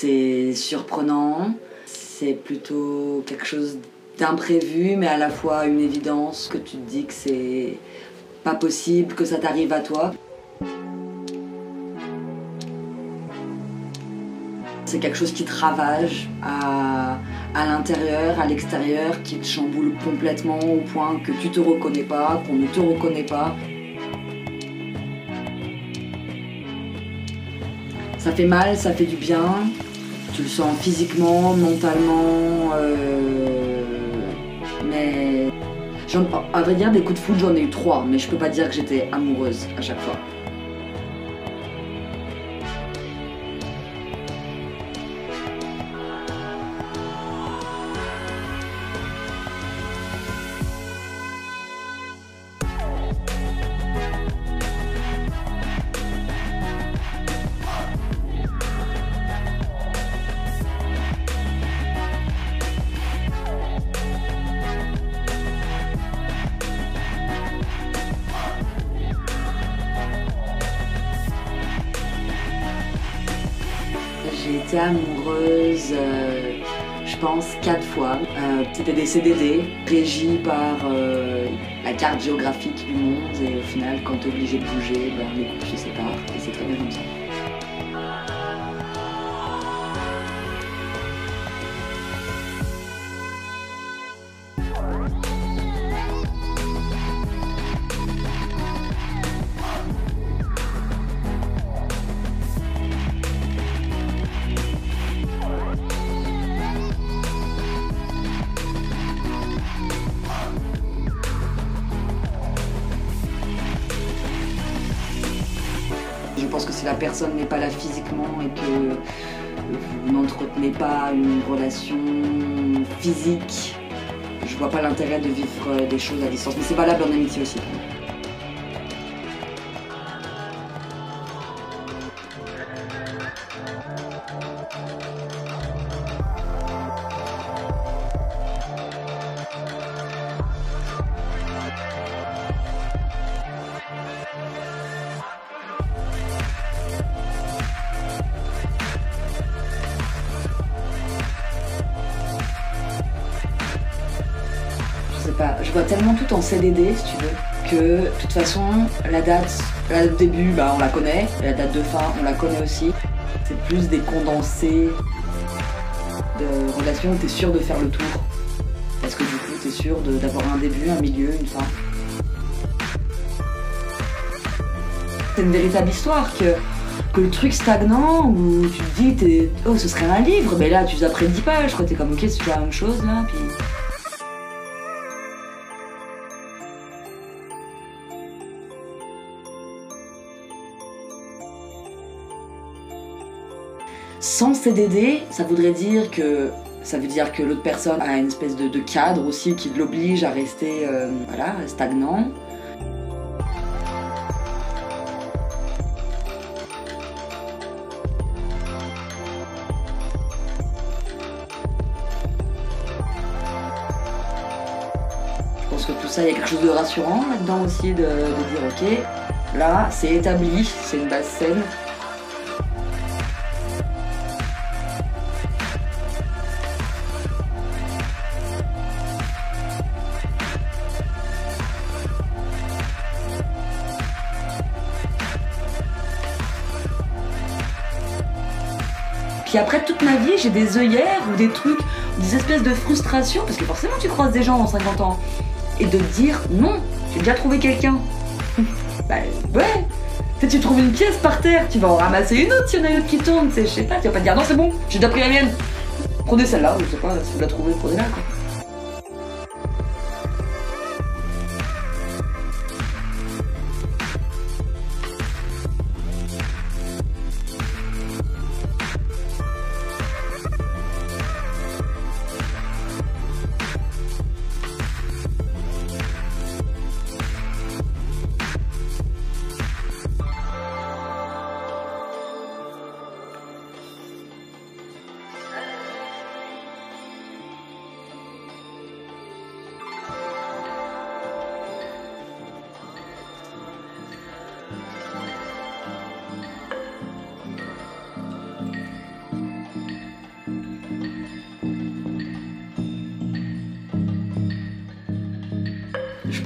c'est surprenant, c'est plutôt quelque chose d'imprévu, mais à la fois une évidence que tu te dis que c'est pas possible que ça t'arrive à toi. C'est quelque chose qui te ravage à, à l'intérieur, à l'extérieur, qui te chamboule complètement au point que tu te reconnais pas, qu'on ne te reconnaît pas. Ça fait mal, ça fait du bien. Tu le sens physiquement, mentalement. euh, mais. À vrai dire, des coups de foudre, j'en ai eu trois, mais je peux pas dire que j'étais amoureuse à chaque fois. Été amoureuse, euh, je pense, quatre fois. Euh, C'était des CDD régis par euh, la carte géographique du monde et au final, quand t'es obligé de bouger, ben, les couples se séparent personne n'est pas là physiquement et que vous n'entretenez pas une relation physique, je vois pas l'intérêt de vivre des choses à distance. Mais c'est valable en amitié aussi. Je pas, vois tellement tout en CDD, si tu veux, que de toute façon, la date, la date de début, bah, on la connaît, la date de fin, on la connaît aussi. C'est plus des condensés de relations où t'es sûr de faire le tour. Parce que du coup, t'es sûr de- d'avoir un début, un milieu, une fin. C'est une véritable histoire que, que le truc stagnant où tu te dis, oh, ce serait un livre, mais là, tu les après 10 pages, quoi. T'es comme, ok, c'est toujours la même chose, là, puis. CDD, ça voudrait dire que ça veut dire que l'autre personne a une espèce de, cadre aussi qui l'oblige à rester euh, voilà, stagnant. Je pense que tout ça, il y a quelque chose de rassurant là-dedans aussi, de dire ok, là c'est établi, c'est une base saine, Puis après toute ma vie, j'ai des œillères ou des trucs, des espèces de frustrations, parce que forcément tu croises des gens en 50 ans. Et de te dire non, j'ai déjà trouvé quelqu'un. bah ouais. Tu tu trouves une pièce par terre, tu vas en ramasser une autre s'il y en a une autre qui tourne, tu sais, je sais pas, tu vas pas te dire non c'est bon, j'ai déjà pris la mienne. Prenez celle-là, je sais pas, si vous la trouvez, prenez-la quoi.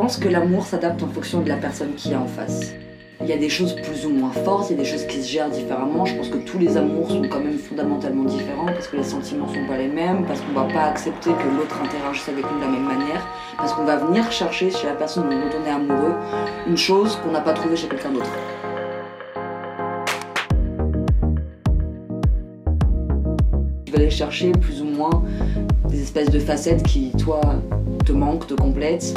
Pense que l'amour s'adapte en fonction de la personne qui est en face. Il y a des choses plus ou moins fortes, il y a des choses qui se gèrent différemment. Je pense que tous les amours sont quand même fondamentalement différents parce que les sentiments sont pas les mêmes, parce qu'on va pas accepter que l'autre interagisse avec nous de la même manière, parce qu'on va venir chercher chez la personne dont on est amoureux une chose qu'on n'a pas trouvée chez quelqu'un d'autre. Tu vas aller chercher plus ou moins des espèces de facettes qui, toi, te manquent, te complètent,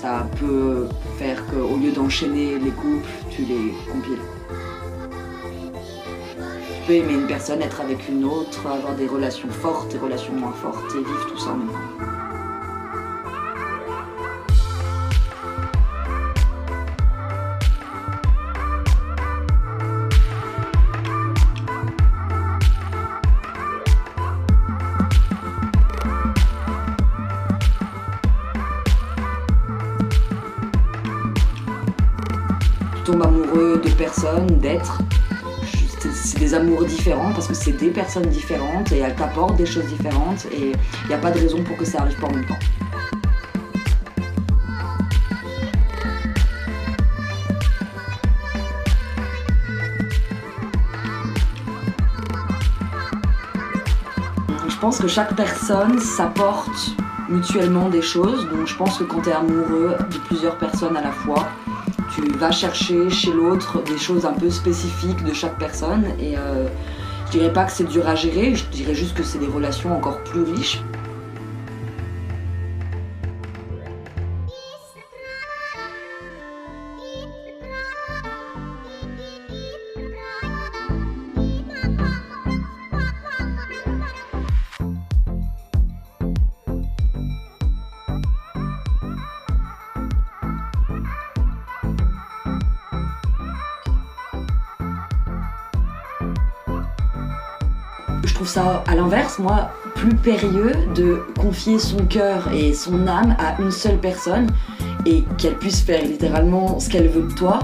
Ça peut faire qu'au lieu d'enchaîner les couples, tu les compiles. Tu peux aimer une personne, être avec une autre, avoir des relations fortes, des relations moins fortes et vivre tout ça en même temps. Amoureux de personnes, d'êtres. C'est des amours différents parce que c'est des personnes différentes et elles t'apportent des choses différentes et il n'y a pas de raison pour que ça arrive pas en même temps. Je pense que chaque personne s'apporte mutuellement des choses. Donc je pense que quand tu es amoureux de plusieurs personnes à la fois, tu vas chercher chez l'autre des choses un peu spécifiques de chaque personne et euh, je dirais pas que c'est dur à gérer, je dirais juste que c'est des relations encore plus riches. Trouve ça, à l'inverse, moi, plus périlleux de confier son cœur et son âme à une seule personne et qu'elle puisse faire littéralement ce qu'elle veut de toi.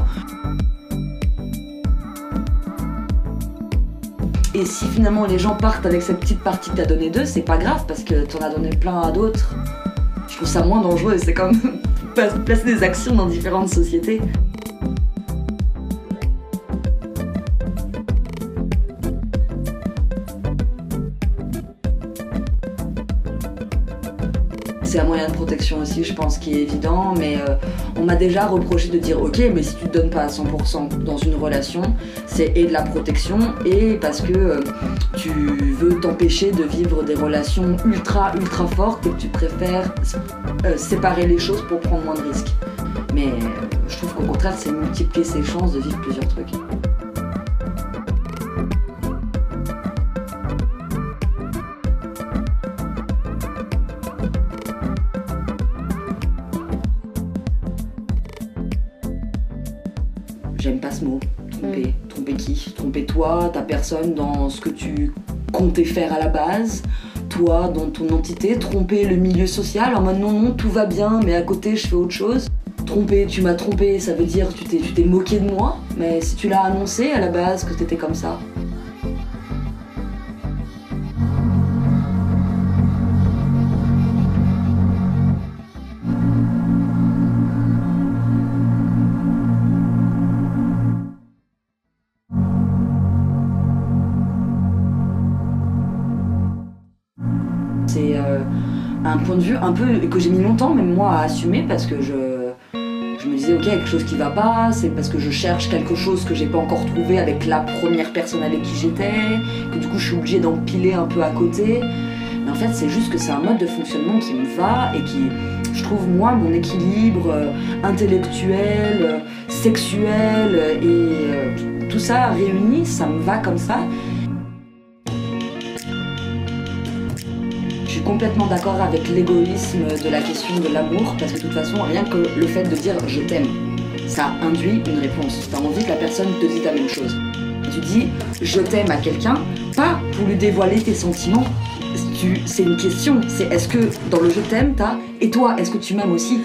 Et si finalement les gens partent avec cette petite partie que t'as donnée d'eux, c'est pas grave parce que t'en as donné plein à d'autres. Je trouve ça moins dangereux, c'est comme placer des actions dans différentes sociétés. C'est un moyen de protection aussi, je pense, qui est évident. Mais euh, on m'a déjà reproché de dire ok, mais si tu te donnes pas à 100% dans une relation, c'est et de la protection et parce que euh, tu veux t'empêcher de vivre des relations ultra ultra fortes et que tu préfères euh, séparer les choses pour prendre moins de risques. Mais je trouve qu'au contraire, c'est multiplier ses chances de vivre plusieurs trucs. Toi, ta personne dans ce que tu comptais faire à la base, toi dans ton entité, tromper le milieu social en mode non, non, tout va bien, mais à côté, je fais autre chose. Tromper, tu m'as trompé, ça veut dire tu t'es, tu t'es moqué de moi, mais si tu l'as annoncé à la base que t'étais comme ça, vue un peu que j'ai mis longtemps même moi à assumer parce que je, je me disais ok quelque chose qui va pas, c'est parce que je cherche quelque chose que j'ai pas encore trouvé avec la première personne avec qui j'étais, que du coup je suis obligée d'empiler un peu à côté. Mais en fait c'est juste que c'est un mode de fonctionnement qui me va et qui, je trouve moi, mon équilibre euh, intellectuel, euh, sexuel et euh, tout ça réuni, ça me va comme ça. Complètement d'accord avec l'égoïsme de la question de l'amour, parce que de toute façon, rien que le fait de dire je t'aime, ça induit une réponse. T'as envie que la personne te dise la même chose. Tu dis je t'aime à quelqu'un, pas pour lui dévoiler tes sentiments. C'est une question, c'est est-ce que dans le je t'aime, t'as et toi, est-ce que tu m'aimes aussi?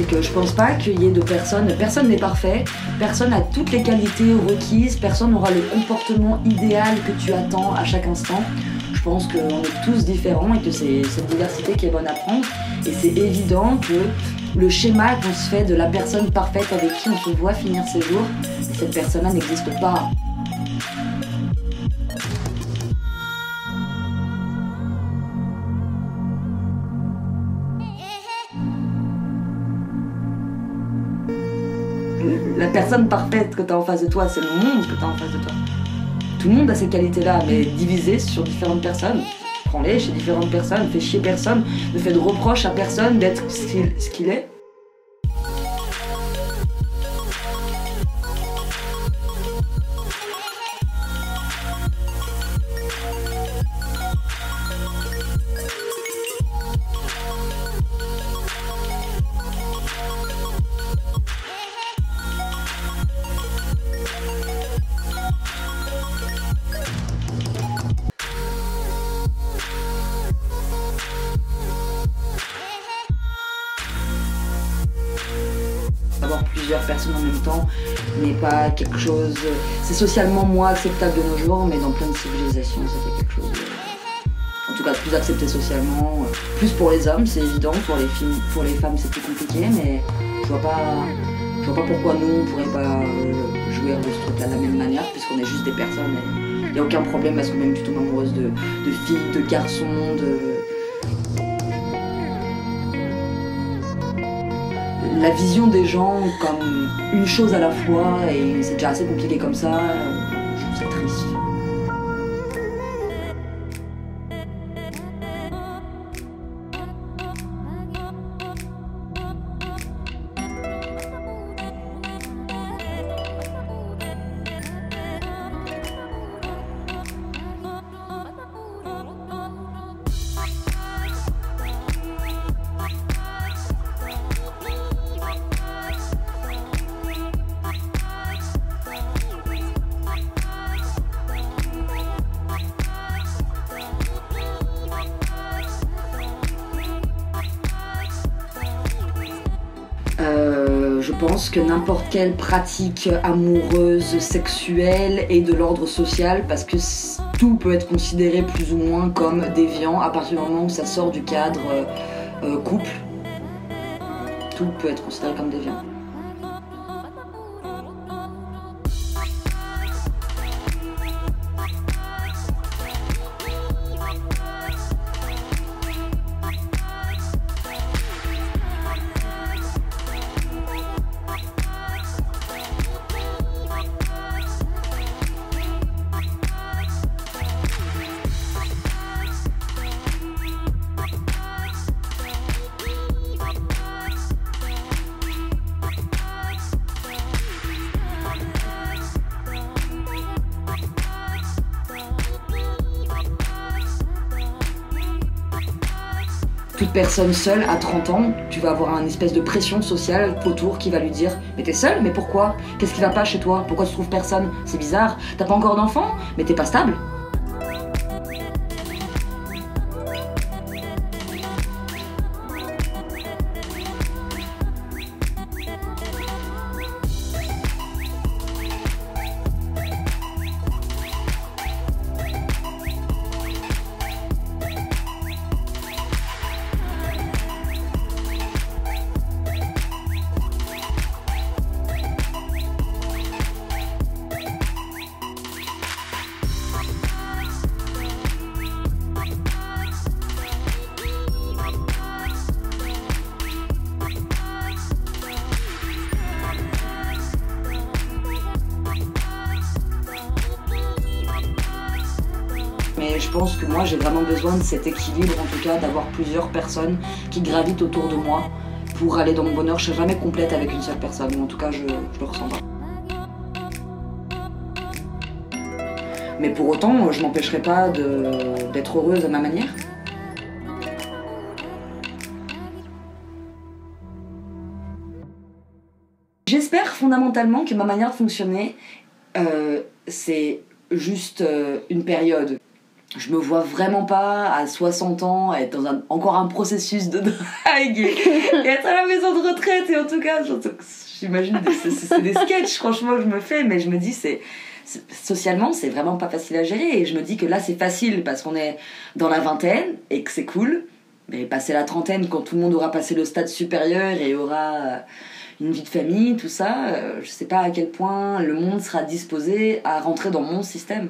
C'est que je pense pas qu'il y ait de personnes, personne n'est parfait, personne a toutes les qualités requises, personne n'aura le comportement idéal que tu attends à chaque instant. Je pense qu'on est tous différents et que c'est cette diversité qui est bonne à prendre. Et c'est évident que le schéma qu'on se fait de la personne parfaite avec qui on se voit finir ses jours, cette personne-là n'existe pas. La personne parfaite que tu as en face de toi, c'est le monde que tu as en face de toi. Tout le monde a ces qualités-là, mais divisées sur différentes personnes. Prends-les chez différentes personnes, fais chier personne, ne fais de reproches à personne d'être ce qu'il ce qu'il est. plusieurs personnes en même temps n'est pas quelque chose. C'est socialement moins acceptable de nos jours, mais dans plein de civilisations, c'était quelque chose. En tout cas, plus accepté socialement. Plus pour les hommes, c'est évident. Pour les, filles, pour les femmes, c'est plus compliqué, mais je vois pas. Je vois pas pourquoi nous, on pourrait pas euh, jouir de ce truc-là de la même manière, puisqu'on est juste des personnes. Il n'y a aucun problème parce que même tu tombes amoureuse de, de filles, de garçons, de. La vision des gens comme une chose à la fois et c'est déjà assez compliqué comme ça, que n'importe quelle pratique amoureuse, sexuelle est de l'ordre social parce que tout peut être considéré plus ou moins comme déviant à partir du moment où ça sort du cadre euh, euh, couple. Tout peut être considéré comme déviant. Personne seule à 30 ans, tu vas avoir une espèce de pression sociale autour qui va lui dire Mais t'es seule Mais pourquoi? Qu'est-ce qui va pas chez toi? Pourquoi tu trouves personne? C'est bizarre. T'as pas encore d'enfant? Mais t'es pas stable je pense que moi j'ai vraiment besoin de cet équilibre, en tout cas d'avoir plusieurs personnes qui gravitent autour de moi pour aller dans mon bonheur. Je serai jamais complète avec une seule personne, ou en tout cas je, le ressens pas. Mais pour autant, je m'empêcherai pas d'être heureuse à ma manière. J'espère fondamentalement que ma manière de fonctionner, euh, c'est juste euh, une période. Je me vois vraiment pas à 60 ans être dans un, encore un processus de drague et, et être à la maison de retraite. Et en tout cas, j'imagine que c'est- des sketchs, franchement, que je me fais, mais je me dis, c'est c'est- socialement, c'est vraiment pas facile à gérer. Et je me dis que là, c'est facile parce qu'on est dans la vingtaine et que c'est cool. Mais passer la trentaine, quand tout le monde aura passé le stade supérieur et aura euh, une vie de famille, tout ça, euh, je sais pas à quel point le monde sera disposé à rentrer dans mon système.